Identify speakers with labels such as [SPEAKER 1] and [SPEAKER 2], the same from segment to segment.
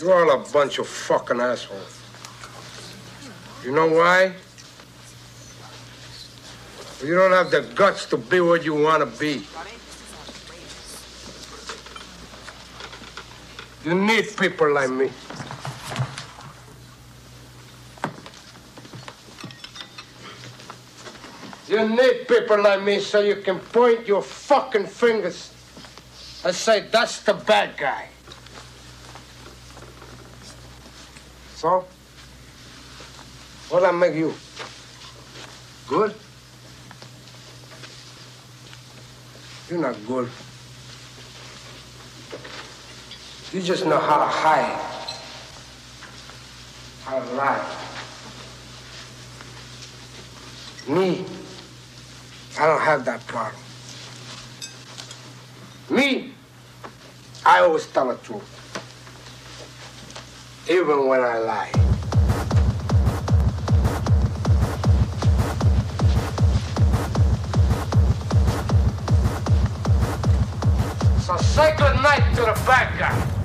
[SPEAKER 1] You're all a bunch of fucking assholes. You know why? You don't have the guts to be what you want to be. You need people like me. You need people like me so you can point your fucking fingers and say, that's the bad guy. So, what I make you? Good? You're not good. You just know how to hide, how to lie. Me, I don't have that problem. Me, I always tell the truth, even when I lie. So say good night to the bad guy.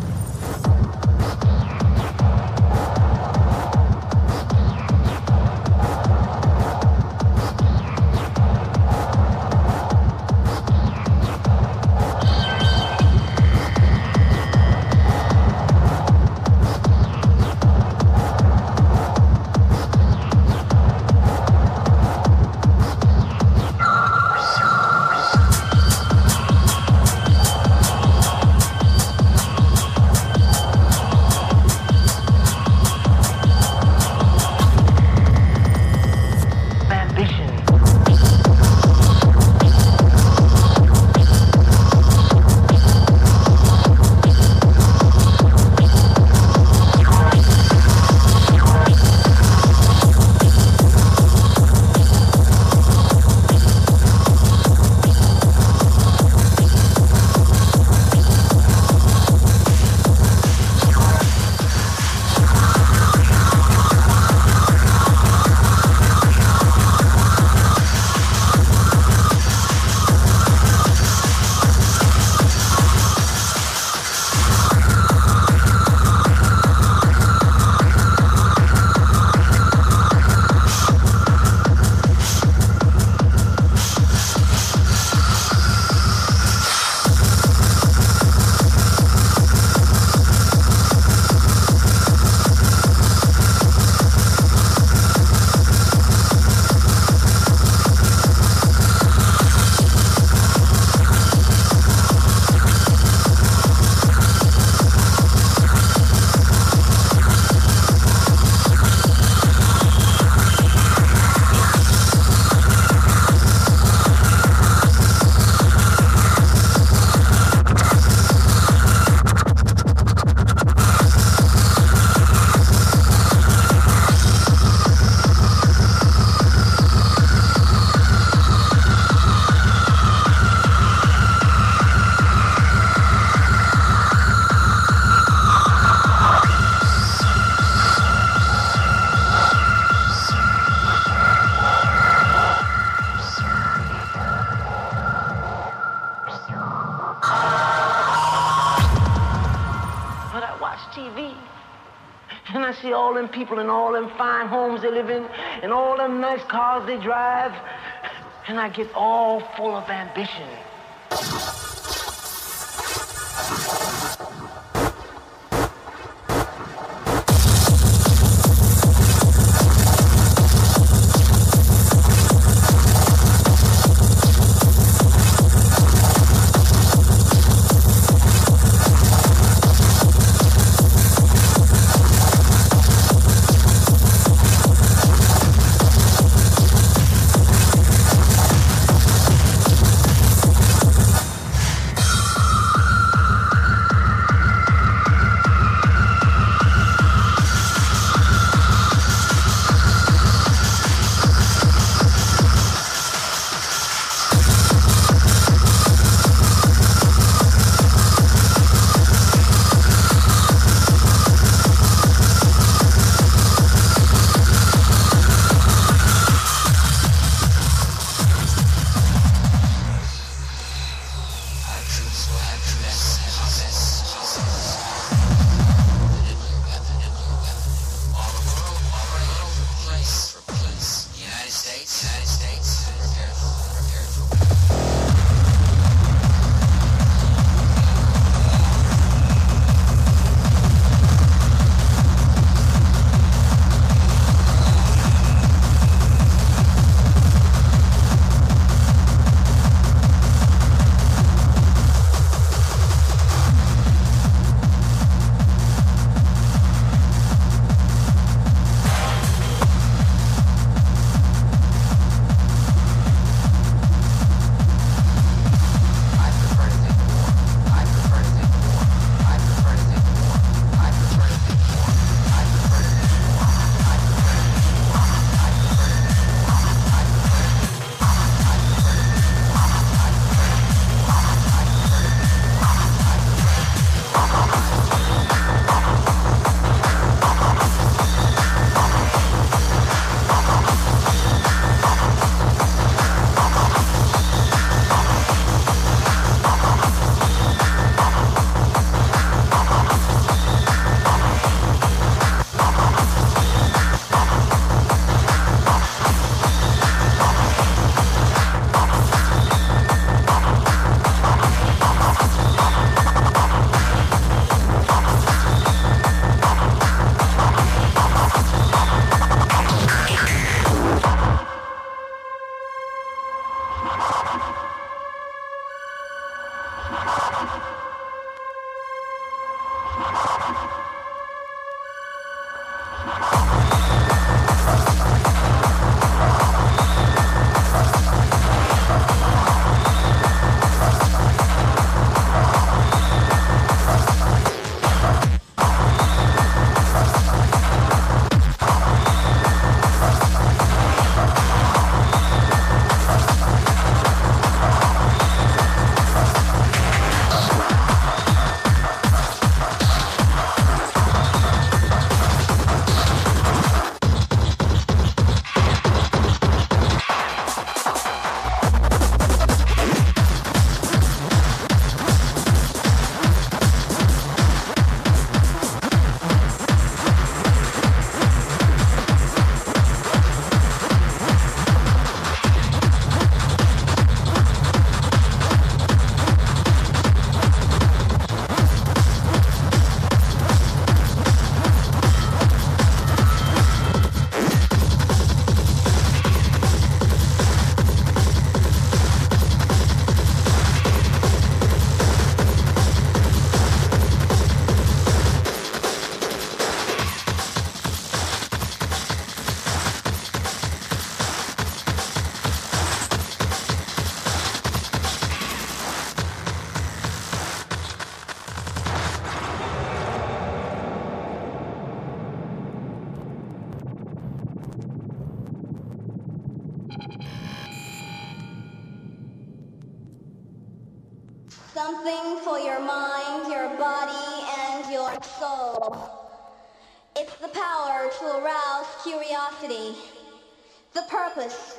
[SPEAKER 2] They live in, and all them nice cars they drive, and I get all full of ambition.
[SPEAKER 3] soul. It's the power to arouse curiosity, the purpose,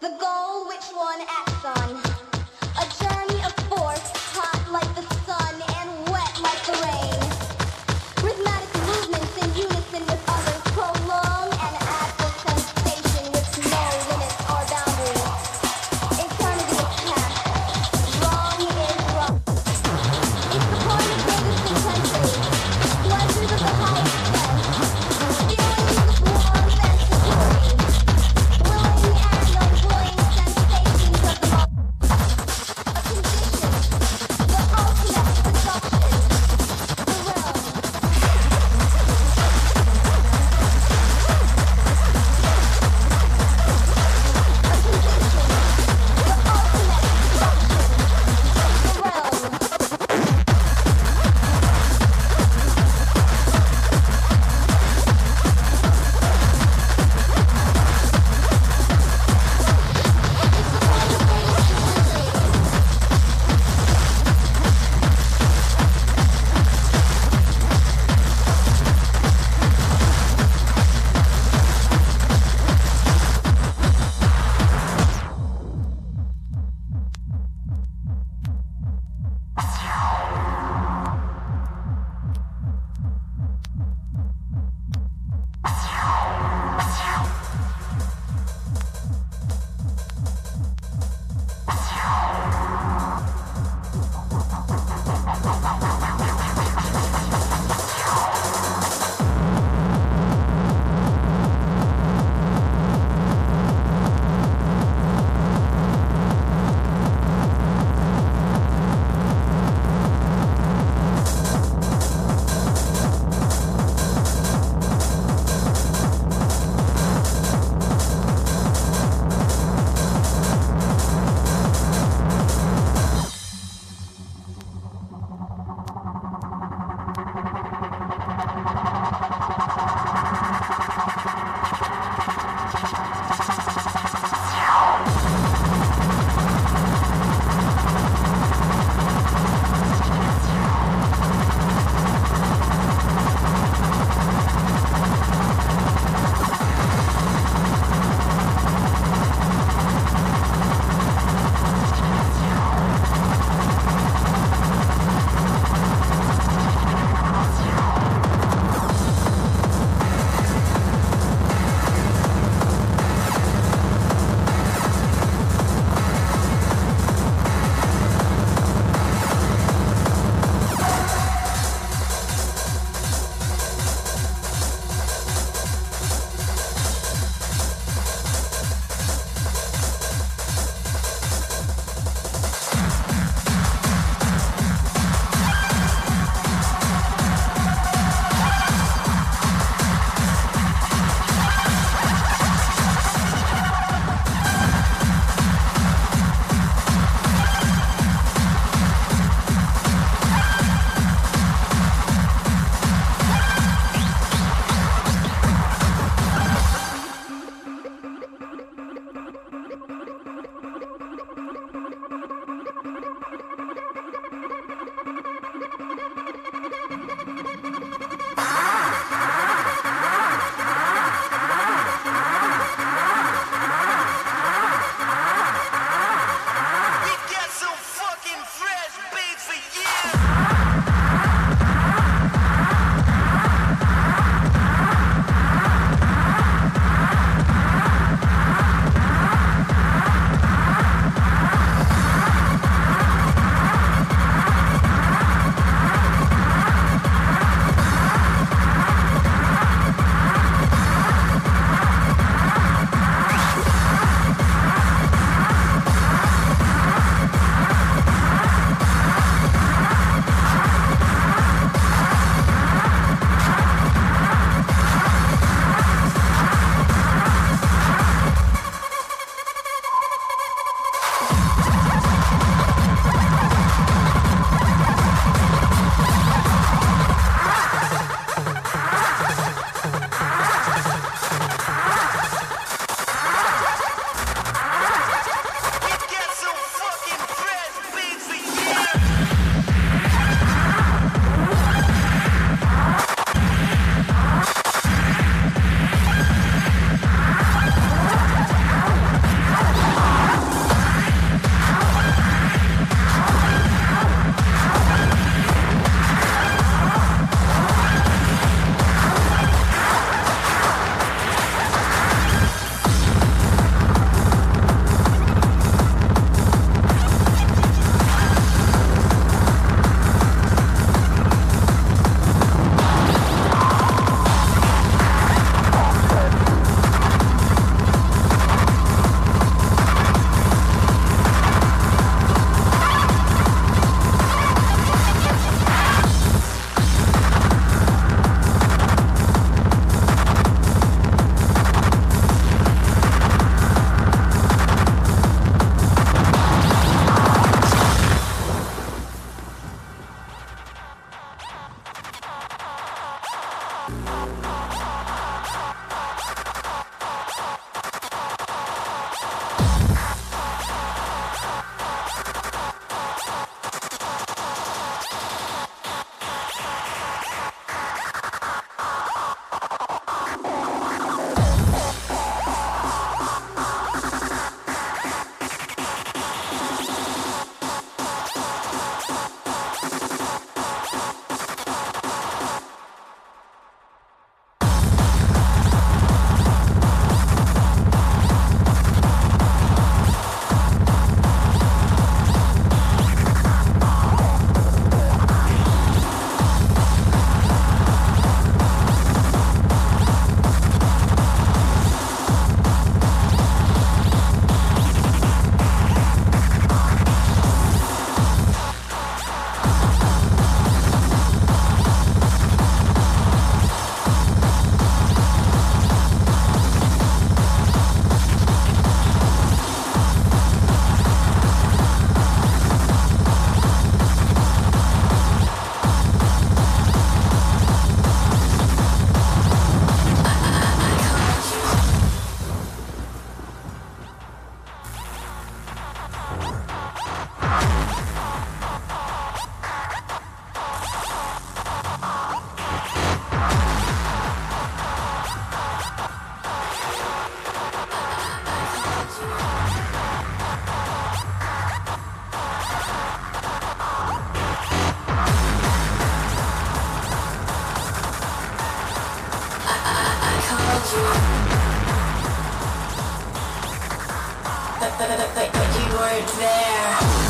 [SPEAKER 3] the goal which one acts on.
[SPEAKER 4] but you weren't there.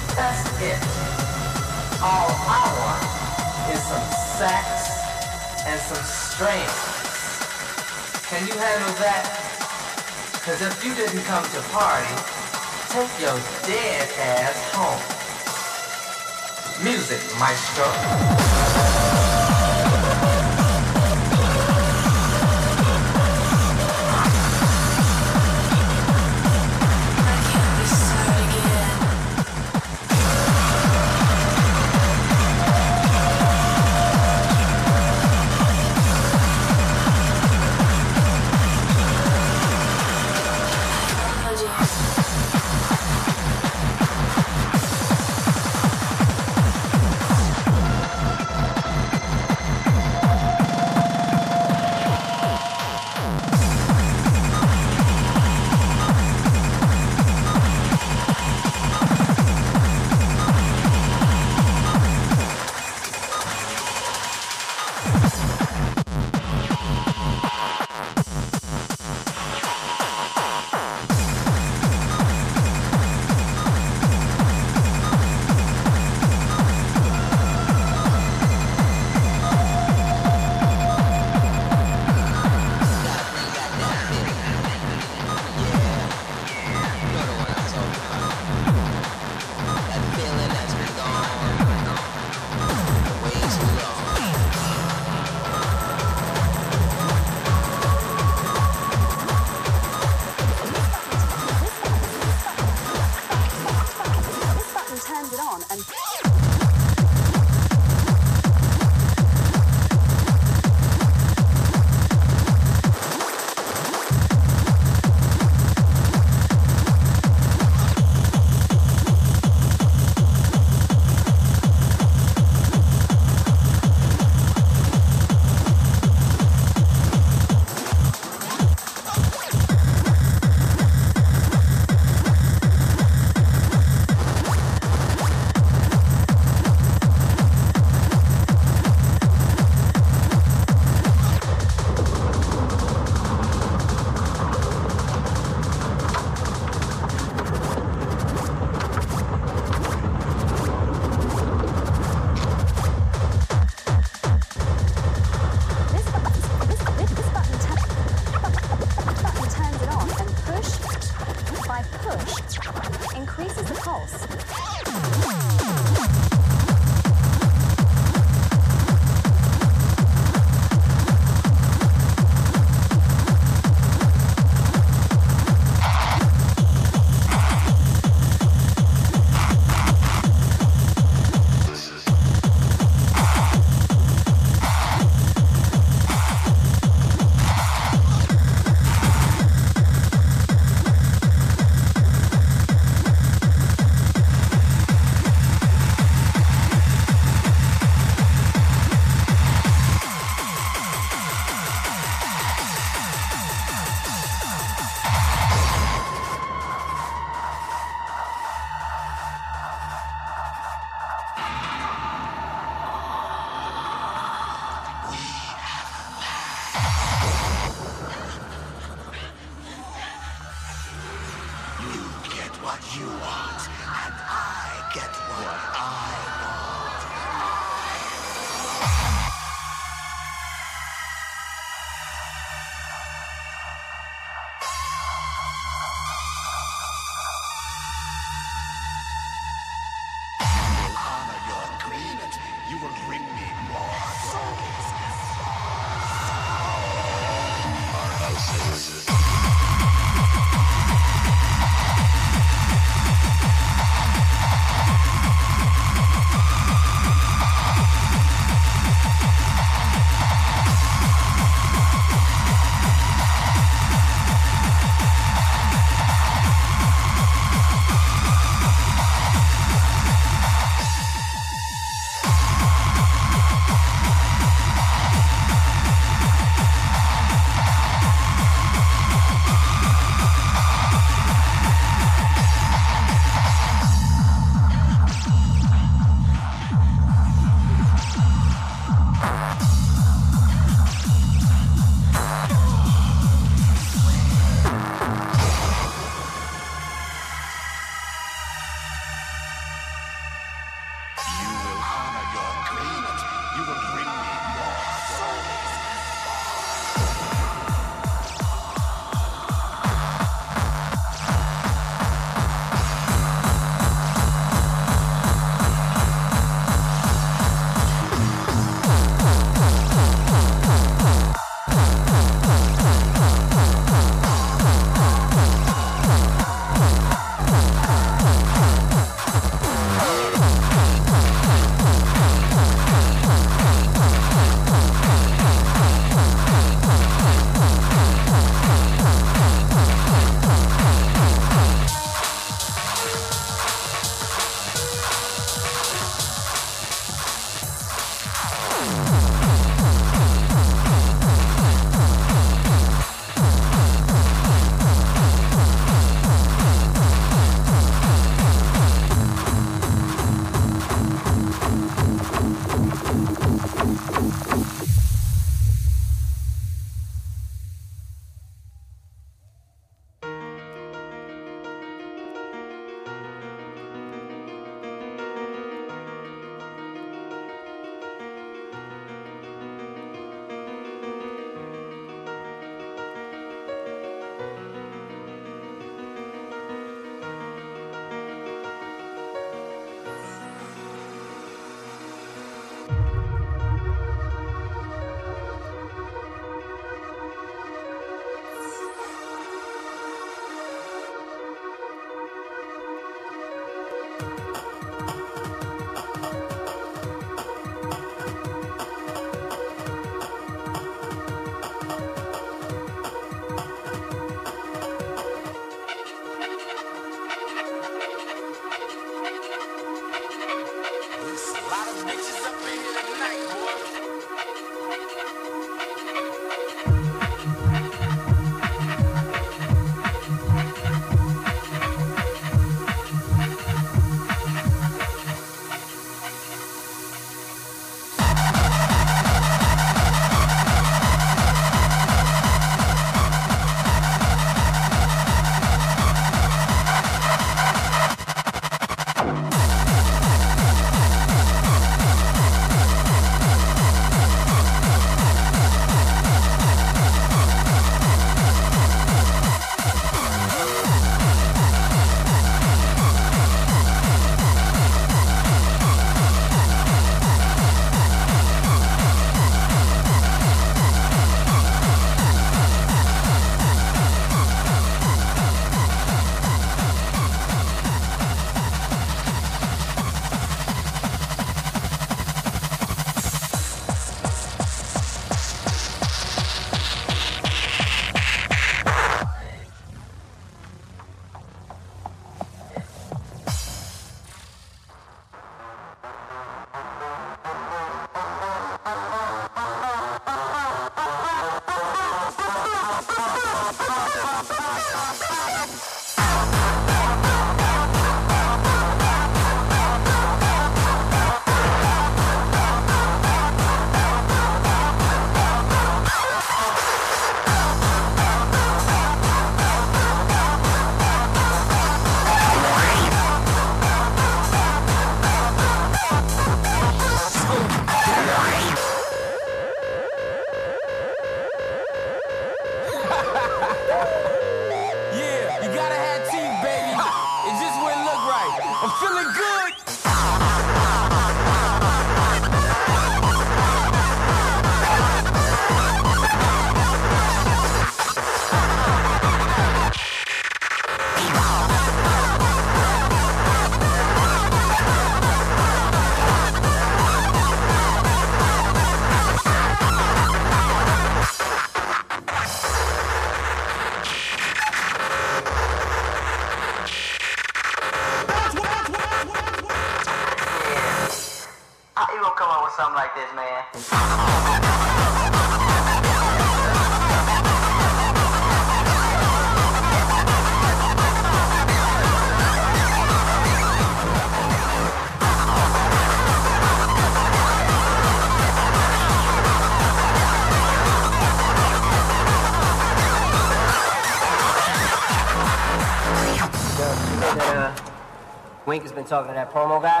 [SPEAKER 4] Promo guy?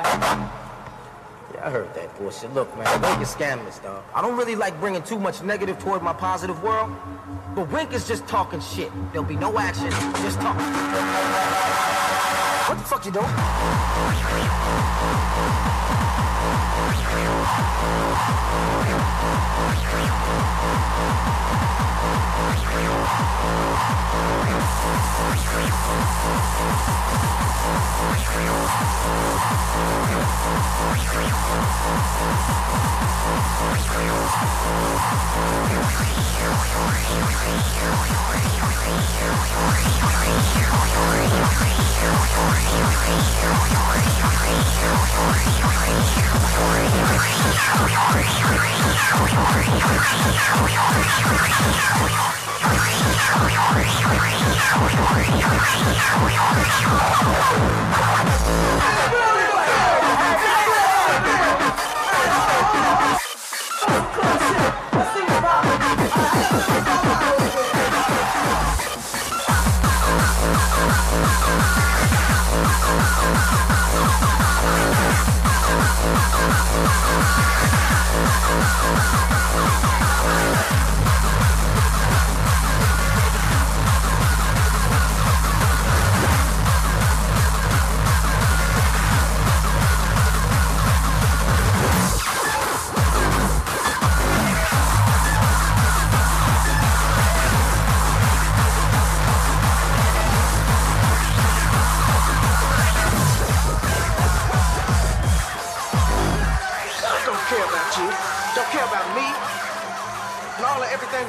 [SPEAKER 5] Yeah, I heard that bullshit. Look, man, Wink is scandalous, dog. I don't really like bringing too much negative toward my positive world, but Wink is just talking shit. There'll be no action, just talk. What the fuck you doing?
[SPEAKER 6] Oh, Don't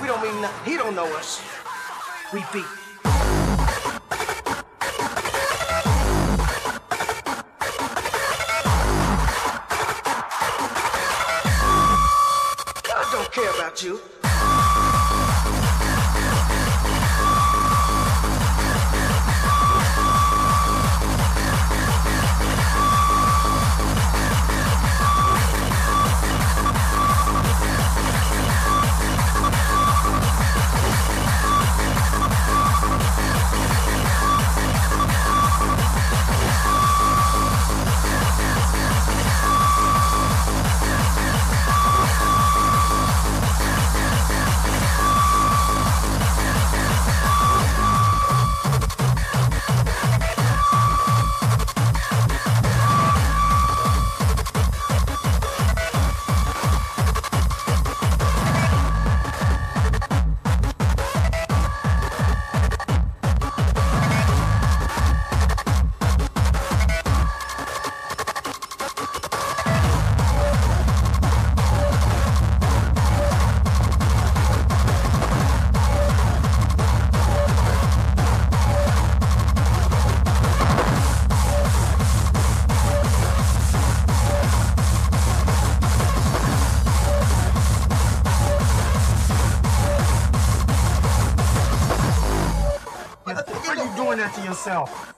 [SPEAKER 6] we don't mean nothing. He don't know us. We beat. I don't care about you. Doing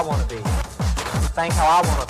[SPEAKER 6] I
[SPEAKER 4] want to be. Think how I want to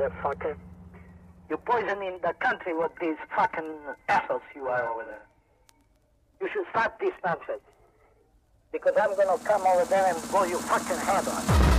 [SPEAKER 7] motherfucker. You're poisoning the country with these fucking assholes you are over there. You should stop this nonsense. Because I'm gonna come over there and blow your fucking head off.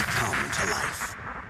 [SPEAKER 8] Come to life.